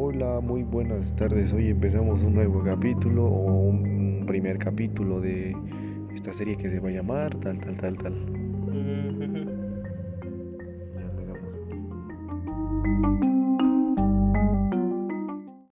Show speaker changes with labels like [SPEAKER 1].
[SPEAKER 1] Hola, muy buenas tardes. Hoy empezamos un nuevo capítulo o un primer capítulo de esta serie que se va a llamar tal, tal, tal, tal. ya le damos aquí.